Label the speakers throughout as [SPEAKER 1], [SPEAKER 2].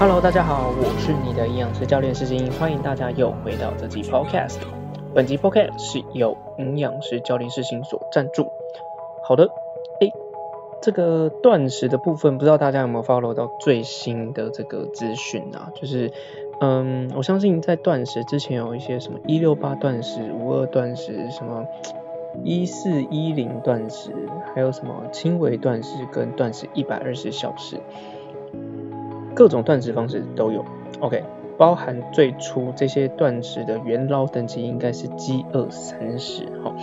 [SPEAKER 1] Hello，大家好，我是你的营养师教练施金，欢迎大家又回到这集 Podcast。本集 Podcast 是由营养师教练施行所赞助。好的，诶，这个断食的部分，不知道大家有没有 follow 到最新的这个资讯啊？就是，嗯，我相信在断食之前有一些什么一六八断食、五二断食、什么一四一零断食，还有什么轻微断食跟断食一百二十小时。各种断食方式都有，OK，包含最初这些断食的元老等级应该是饥饿三十，哈，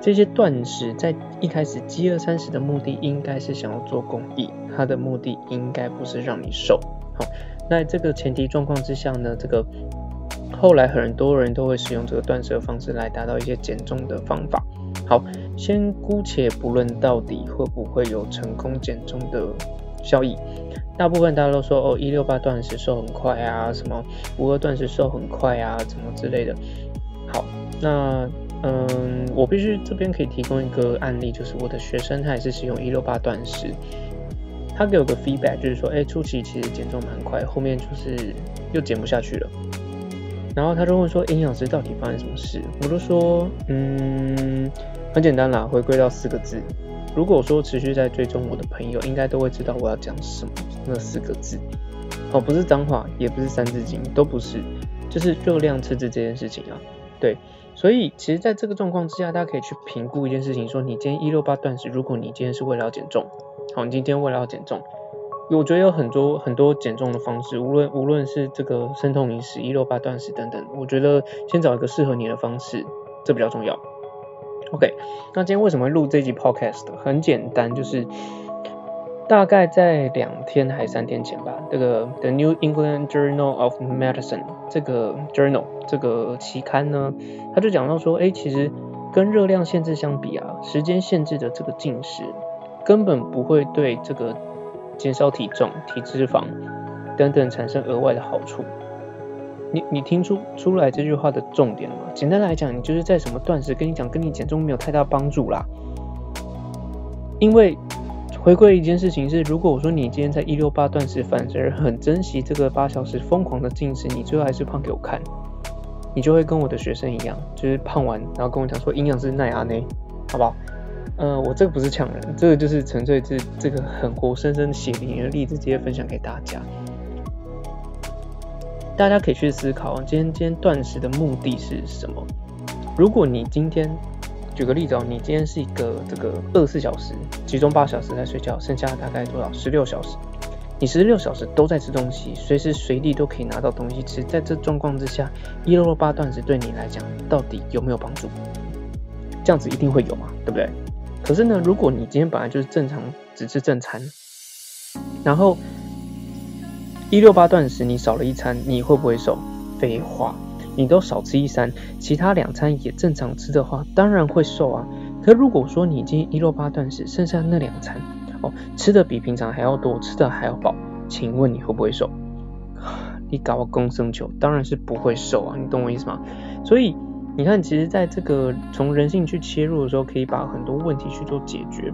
[SPEAKER 1] 这些断食在一开始饥饿三十的目的应该是想要做公益，它的目的应该不是让你瘦，好，那这个前提状况之下呢，这个后来很多人都会使用这个断食的方式来达到一些减重的方法，好，先姑且不论到底会不会有成功减重的效益。大部分大家都说哦，一六八断食瘦很快啊，什么五二断食瘦很快啊，怎么之类的。好，那嗯，我必须这边可以提供一个案例，就是我的学生他也是使用一六八断食，他给我个 feedback，就是说，哎，初期其实减重蛮快，后面就是又减不下去了。然后他就问说，营养师到底发生什么事？我就说，嗯，很简单啦，回归到四个字。如果说持续在追踪我的朋友，应该都会知道我要讲什么那四个字哦，不是脏话，也不是三字经，都不是，就是热量赤字这件事情啊。对，所以其实在这个状况之下，大家可以去评估一件事情，说你今天一六八断食，如果你今天是为了要减重，好，你今天为了要减重，我觉得有很多很多减重的方式，无论无论是这个生酮饮食、一六八断食等等，我觉得先找一个适合你的方式，这比较重要。OK，那今天为什么会录这集 Podcast？很简单，就是大概在两天还三天前吧，这个 The New England Journal of Medicine 这个 journal 这个期刊呢，他就讲到说，哎，其实跟热量限制相比啊，时间限制的这个进食根本不会对这个减少体重、体脂肪等等产生额外的好处。你你听出出来这句话的重点了吗？简单来讲，你就是在什么断食，跟你讲，跟你减重没有太大帮助啦。因为回归一件事情是，如果我说你今天在一六八断食，反而很珍惜这个八小时疯狂的进食，你最后还是胖给我看，你就会跟我的学生一样，就是胖完然后跟我讲说营养师奈阿内，好不好？呃，我这个不是抢人，这个就是纯粹是这个很活生生的血淋的例子，直接分享给大家。大家可以去思考，今天今天断食的目的是什么？如果你今天举个例子哦，你今天是一个这个二十四小时，其中八小时在睡觉，剩下大概多少？十六小时。你十六小时都在吃东西，随时随地都可以拿到东西吃。在这状况之下，一六八断食对你来讲到底有没有帮助？这样子一定会有嘛，对不对？可是呢，如果你今天本来就是正常只吃正餐，然后一六八断食，你少了一餐，你会不会瘦？废话，你都少吃一餐，其他两餐也正常吃的话，当然会瘦啊。可如果说你今天一六八断食，剩下那两餐哦，吃的比平常还要多，吃的还要饱，请问你会不会瘦？你搞个公生球，当然是不会瘦啊，你懂我意思吗？所以你看，其实在这个从人性去切入的时候，可以把很多问题去做解决。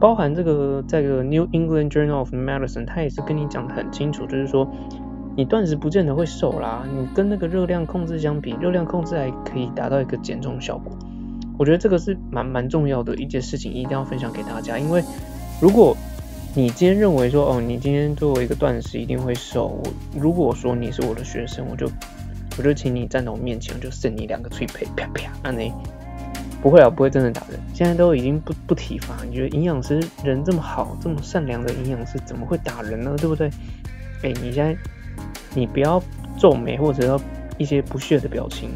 [SPEAKER 1] 包含这个，在个 New England Journal of Medicine，它也是跟你讲的很清楚，就是说，你断食不见得会瘦啦，你跟那个热量控制相比，热量控制还可以达到一个减重效果。我觉得这个是蛮蛮重要的一件事情，一定要分享给大家。因为如果你今天认为说，哦，你今天作为一个断食一定会瘦，我如果说你是我的学生，我就我就请你站在我面前，我就扇你两个脆皮，啪啪，那你。不会啊，不会真的打人。现在都已经不不体罚。你觉得营养师人这么好，这么善良的营养师怎么会打人呢？对不对？哎，你现在你不要皱眉或者要一些不屑的表情，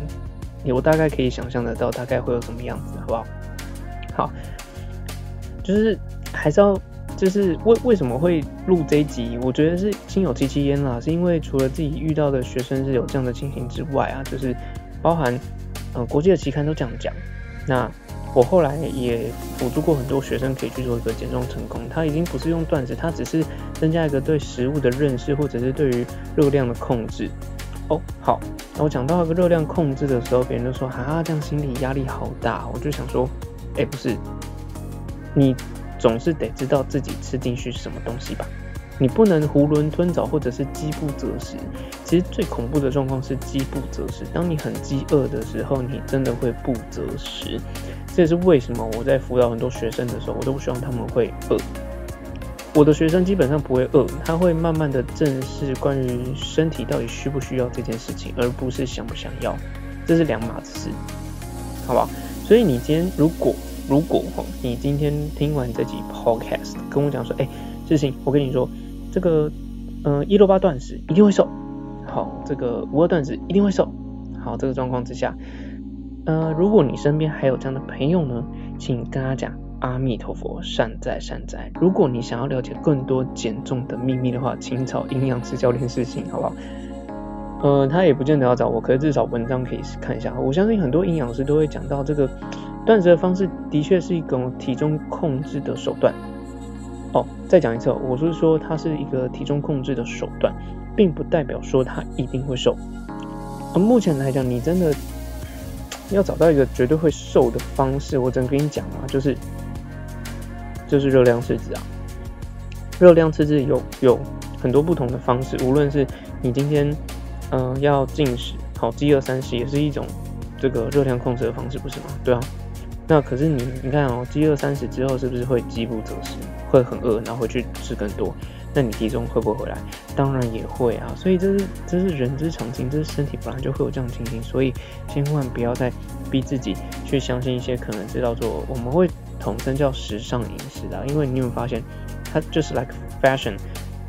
[SPEAKER 1] 我大概可以想象得到大概会有什么样子，好不好？好，就是还是要就是为为什么会录这一集？我觉得是心有戚戚焉啦，是因为除了自己遇到的学生是有这样的情形之外啊，就是包含呃国际的期刊都这样讲。那我后来也辅助过很多学生，可以去做一个减重成功。他已经不是用断食，他只是增加一个对食物的认识，或者是对于热量的控制。哦，好，那我讲到一个热量控制的时候，别人就说：“哈，这样心理压力好大。”我就想说：“哎，不是，你总是得知道自己吃进去什么东西吧？你不能囫囵吞枣或者是饥不择食。其实最恐怖的状况是饥不择食。当你很饥饿的时候，你真的会不择食。这也是为什么我在辅导很多学生的时候，我都不希望他们会饿。我的学生基本上不会饿，他会慢慢的正视关于身体到底需不需要这件事情，而不是想不想要，这是两码子事，好不好？所以你今天如果如果哈，你今天听完这集 podcast，跟我讲说，哎，志兴，我跟你说，这个，嗯，一六八断食一定会瘦，好，这个五二断食一定会瘦，好，这个状况之下，呃，如果你身边还有这样的朋友呢，请跟他讲。阿弥陀佛，善哉善哉。如果你想要了解更多减重的秘密的话，请找营养师教练试行，好不好？呃，他也不见得要找我，可是至少文章可以看一下。我相信很多营养师都会讲到这个断食的方式，的确是一种体重控制的手段。哦，再讲一次，哦我是说它是一个体重控制的手段，并不代表说它一定会瘦。而目前来讲，你真的要找到一个绝对会瘦的方式，我只能跟你讲啊，就是。就是热量赤字啊，热量赤字有有很多不同的方式，无论是你今天嗯要进食，好饥饿三十也是一种这个热量控制的方式，不是吗？对啊，那可是你你看哦，饥饿三十之后是不是会饥不择食，会很饿，然后回去吃更多？那你体重会不会回来？当然也会啊，所以这是这是人之常情，这是身体本来就会有这样情形，所以千万不要再逼自己去相信一些可能知道做我们会。统称叫时尚饮食的，因为你有没有发现，它就是 like fashion，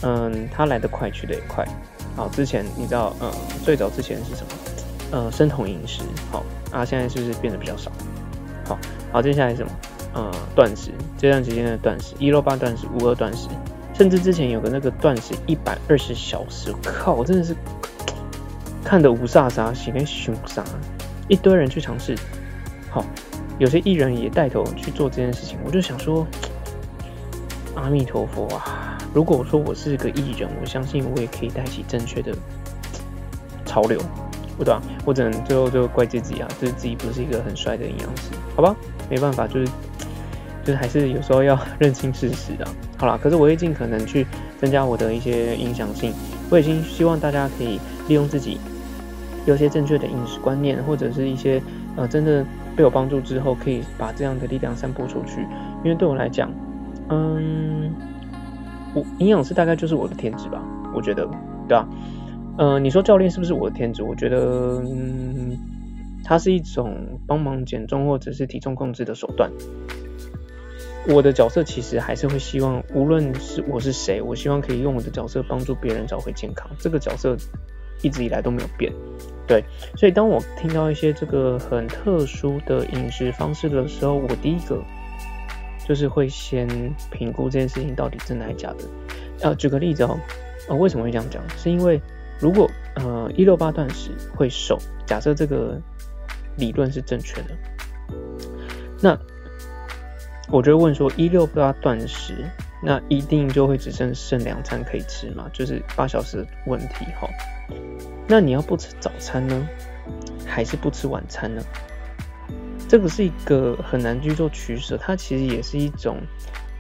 [SPEAKER 1] 嗯，它来得快去得也快。好，之前你知道，呃，最早之前是什么？呃，生酮饮食。好，啊，现在是不是变得比较少？好，好，接下来什么？呃，断食，这段时间的断食，一六八断食，五二断食，甚至之前有个那个断食一百二十小时，靠，我真的是看得无煞煞，心里凶煞，一堆人去尝试。好。有些艺人也带头去做这件事情，我就想说，阿弥陀佛啊！如果说我是个艺人，我相信我也可以带起正确的潮流，对吧？我只能最后就怪自己啊，就是自己不是一个很帅的营养师，好吧？没办法，就是就是还是有时候要认清事实啊。好了，可是我会尽可能去增加我的一些影响性。我已经希望大家可以利用自己有些正确的饮食观念，或者是一些呃真的。被我帮助之后，可以把这样的力量散播出去。因为对我来讲，嗯，我营养师大概就是我的天职吧，我觉得，对吧？嗯，你说教练是不是我的天职？我觉得，嗯，它是一种帮忙减重或者是体重控制的手段。我的角色其实还是会希望，无论是我是谁，我希望可以用我的角色帮助别人找回健康。这个角色一直以来都没有变。对，所以当我听到一些这个很特殊的饮食方式的时候，我第一个就是会先评估这件事情到底真的还是假的。呃，举个例子哦，呃，为什么会这样讲？是因为如果呃一六八断食会瘦，假设这个理论是正确的，那我就问说一六八断食，那一定就会只剩剩两餐可以吃嘛？就是八小时的问题哈。那你要不吃早餐呢，还是不吃晚餐呢？这个是一个很难去做取舍，它其实也是一种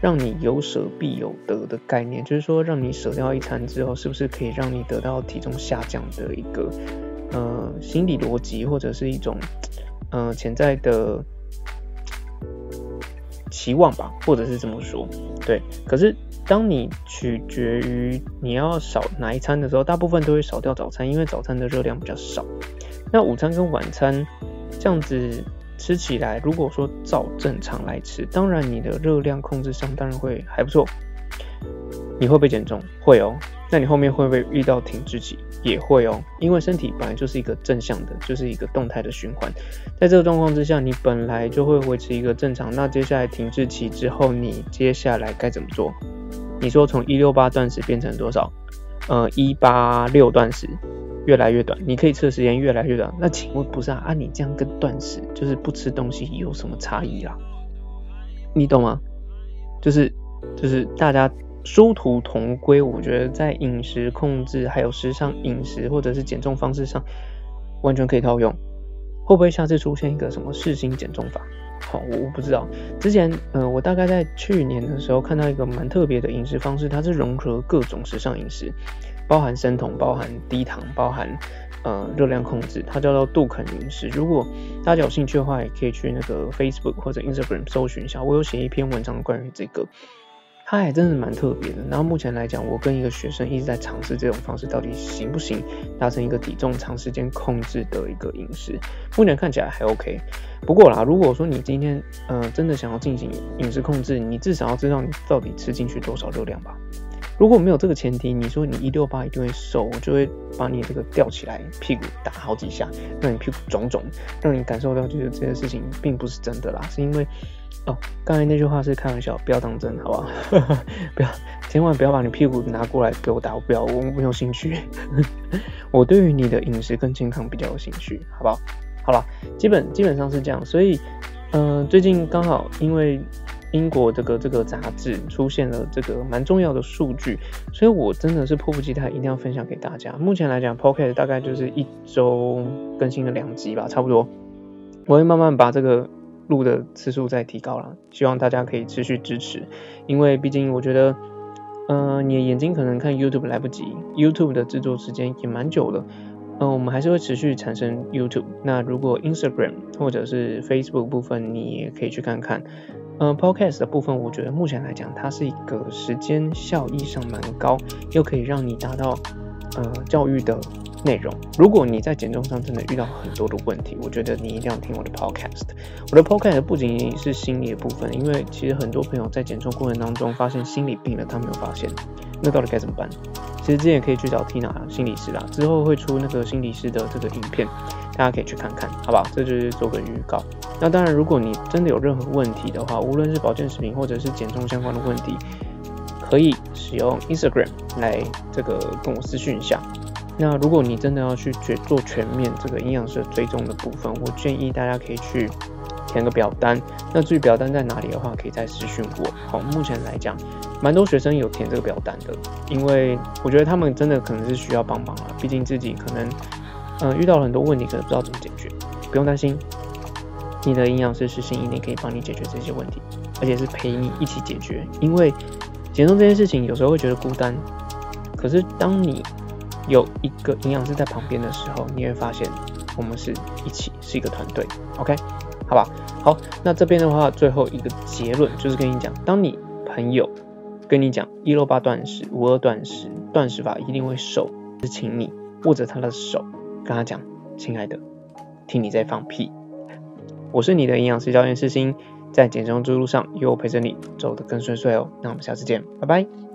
[SPEAKER 1] 让你有舍必有得的概念，就是说让你舍掉一餐之后，是不是可以让你得到体重下降的一个呃心理逻辑，或者是一种呃潜在的期望吧，或者是这么说，对，可是。当你取决于你要少哪一餐的时候，大部分都会少掉早餐，因为早餐的热量比较少。那午餐跟晚餐这样子吃起来，如果说照正常来吃，当然你的热量控制上当然会还不错。你会不会减重？会哦。那你后面会不会遇到停滞期？也会哦。因为身体本来就是一个正向的，就是一个动态的循环。在这个状况之下，你本来就会维持一个正常。那接下来停滞期之后，你接下来该怎么做？你说从一六八断食变成多少？呃，一八六断食，越来越短，你可以吃的时间越来越短。那请问不是啊？啊，你这样跟断食就是不吃东西有什么差异啊？你懂吗？就是就是大家殊途同归，我觉得在饮食控制还有时尚饮食或者是减重方式上完全可以套用。会不会下次出现一个什么世新减重法？好，我我不知道。之前，嗯，我大概在去年的时候看到一个蛮特别的饮食方式，它是融合各种时尚饮食，包含生酮、包含低糖、包含呃热量控制，它叫做杜肯饮食。如果大家有兴趣的话，也可以去那个 Facebook 或者 Instagram 搜寻一下，我有写一篇文章关于这个。它还真的蛮特别的。然后目前来讲，我跟一个学生一直在尝试这种方式，到底行不行达成一个体重长时间控制的一个饮食。目前看起来还 OK。不过啦，如果说你今天呃真的想要进行饮食控制，你至少要知道你到底吃进去多少热量吧。如果没有这个前提，你说你一六八一定会瘦，我就会把你这个吊起来，屁股打好几下，让你屁股肿肿，让你感受到就是这件事情并不是真的啦，是因为。哦，刚才那句话是开玩笑，不要当真，好不好？不要，千万不要把你屁股拿过来给我打，我不要，我没有兴趣。我对于你的饮食跟健康比较有兴趣，好不好？好了，基本基本上是这样，所以，嗯，最近刚好因为英国这个这个杂志出现了这个蛮重要的数据，所以我真的是迫不及待一定要分享给大家。目前来讲，Pocket 大概就是一周更新了两集吧，差不多。我会慢慢把这个。录的次数再提高了，希望大家可以持续支持，因为毕竟我觉得，嗯，你的眼睛可能看 YouTube 来不及，YouTube 的制作时间也蛮久了，嗯，我们还是会持续产生 YouTube。那如果 Instagram 或者是 Facebook 部分，你也可以去看看。嗯，Podcast 的部分，我觉得目前来讲，它是一个时间效益上蛮高，又可以让你达到呃教育的。内容，如果你在减重上真的遇到很多的问题，我觉得你一定要听我的 podcast。我的 podcast 不仅仅是心理的部分，因为其实很多朋友在减重过程当中发现心理病了，他没有发现，那到底该怎么办？其实之前可以去找 Tina 心理师啦，之后会出那个心理师的这个影片，大家可以去看看，好不好？这就是做个预告。那当然，如果你真的有任何问题的话，无论是保健食品或者是减重相关的问题，可以使用 Instagram 来这个跟我私讯一下。那如果你真的要去做做全面这个营养师追踪的部分，我建议大家可以去填个表单。那至于表单在哪里的话，可以再私讯我。好，目前来讲，蛮多学生有填这个表单的，因为我觉得他们真的可能是需要帮忙啊，毕竟自己可能嗯遇到了很多问题，可能不知道怎么解决。不用担心，你的营养师实心一定可以帮你解决这些问题，而且是陪你一起解决。因为减重这件事情有时候会觉得孤单，可是当你有一个营养师在旁边的时候，你会发现我们是一起是一个团队，OK，好吧？好，那这边的话，最后一个结论就是跟你讲，当你朋友跟你讲一六八断食、五二断食、断食法一定会瘦，是请你握着他的手，跟他讲，亲爱的，听你在放屁。我是你的营养师教练世新，在减重之路上有我陪着你，走得更顺遂哦。那我们下次见，拜拜。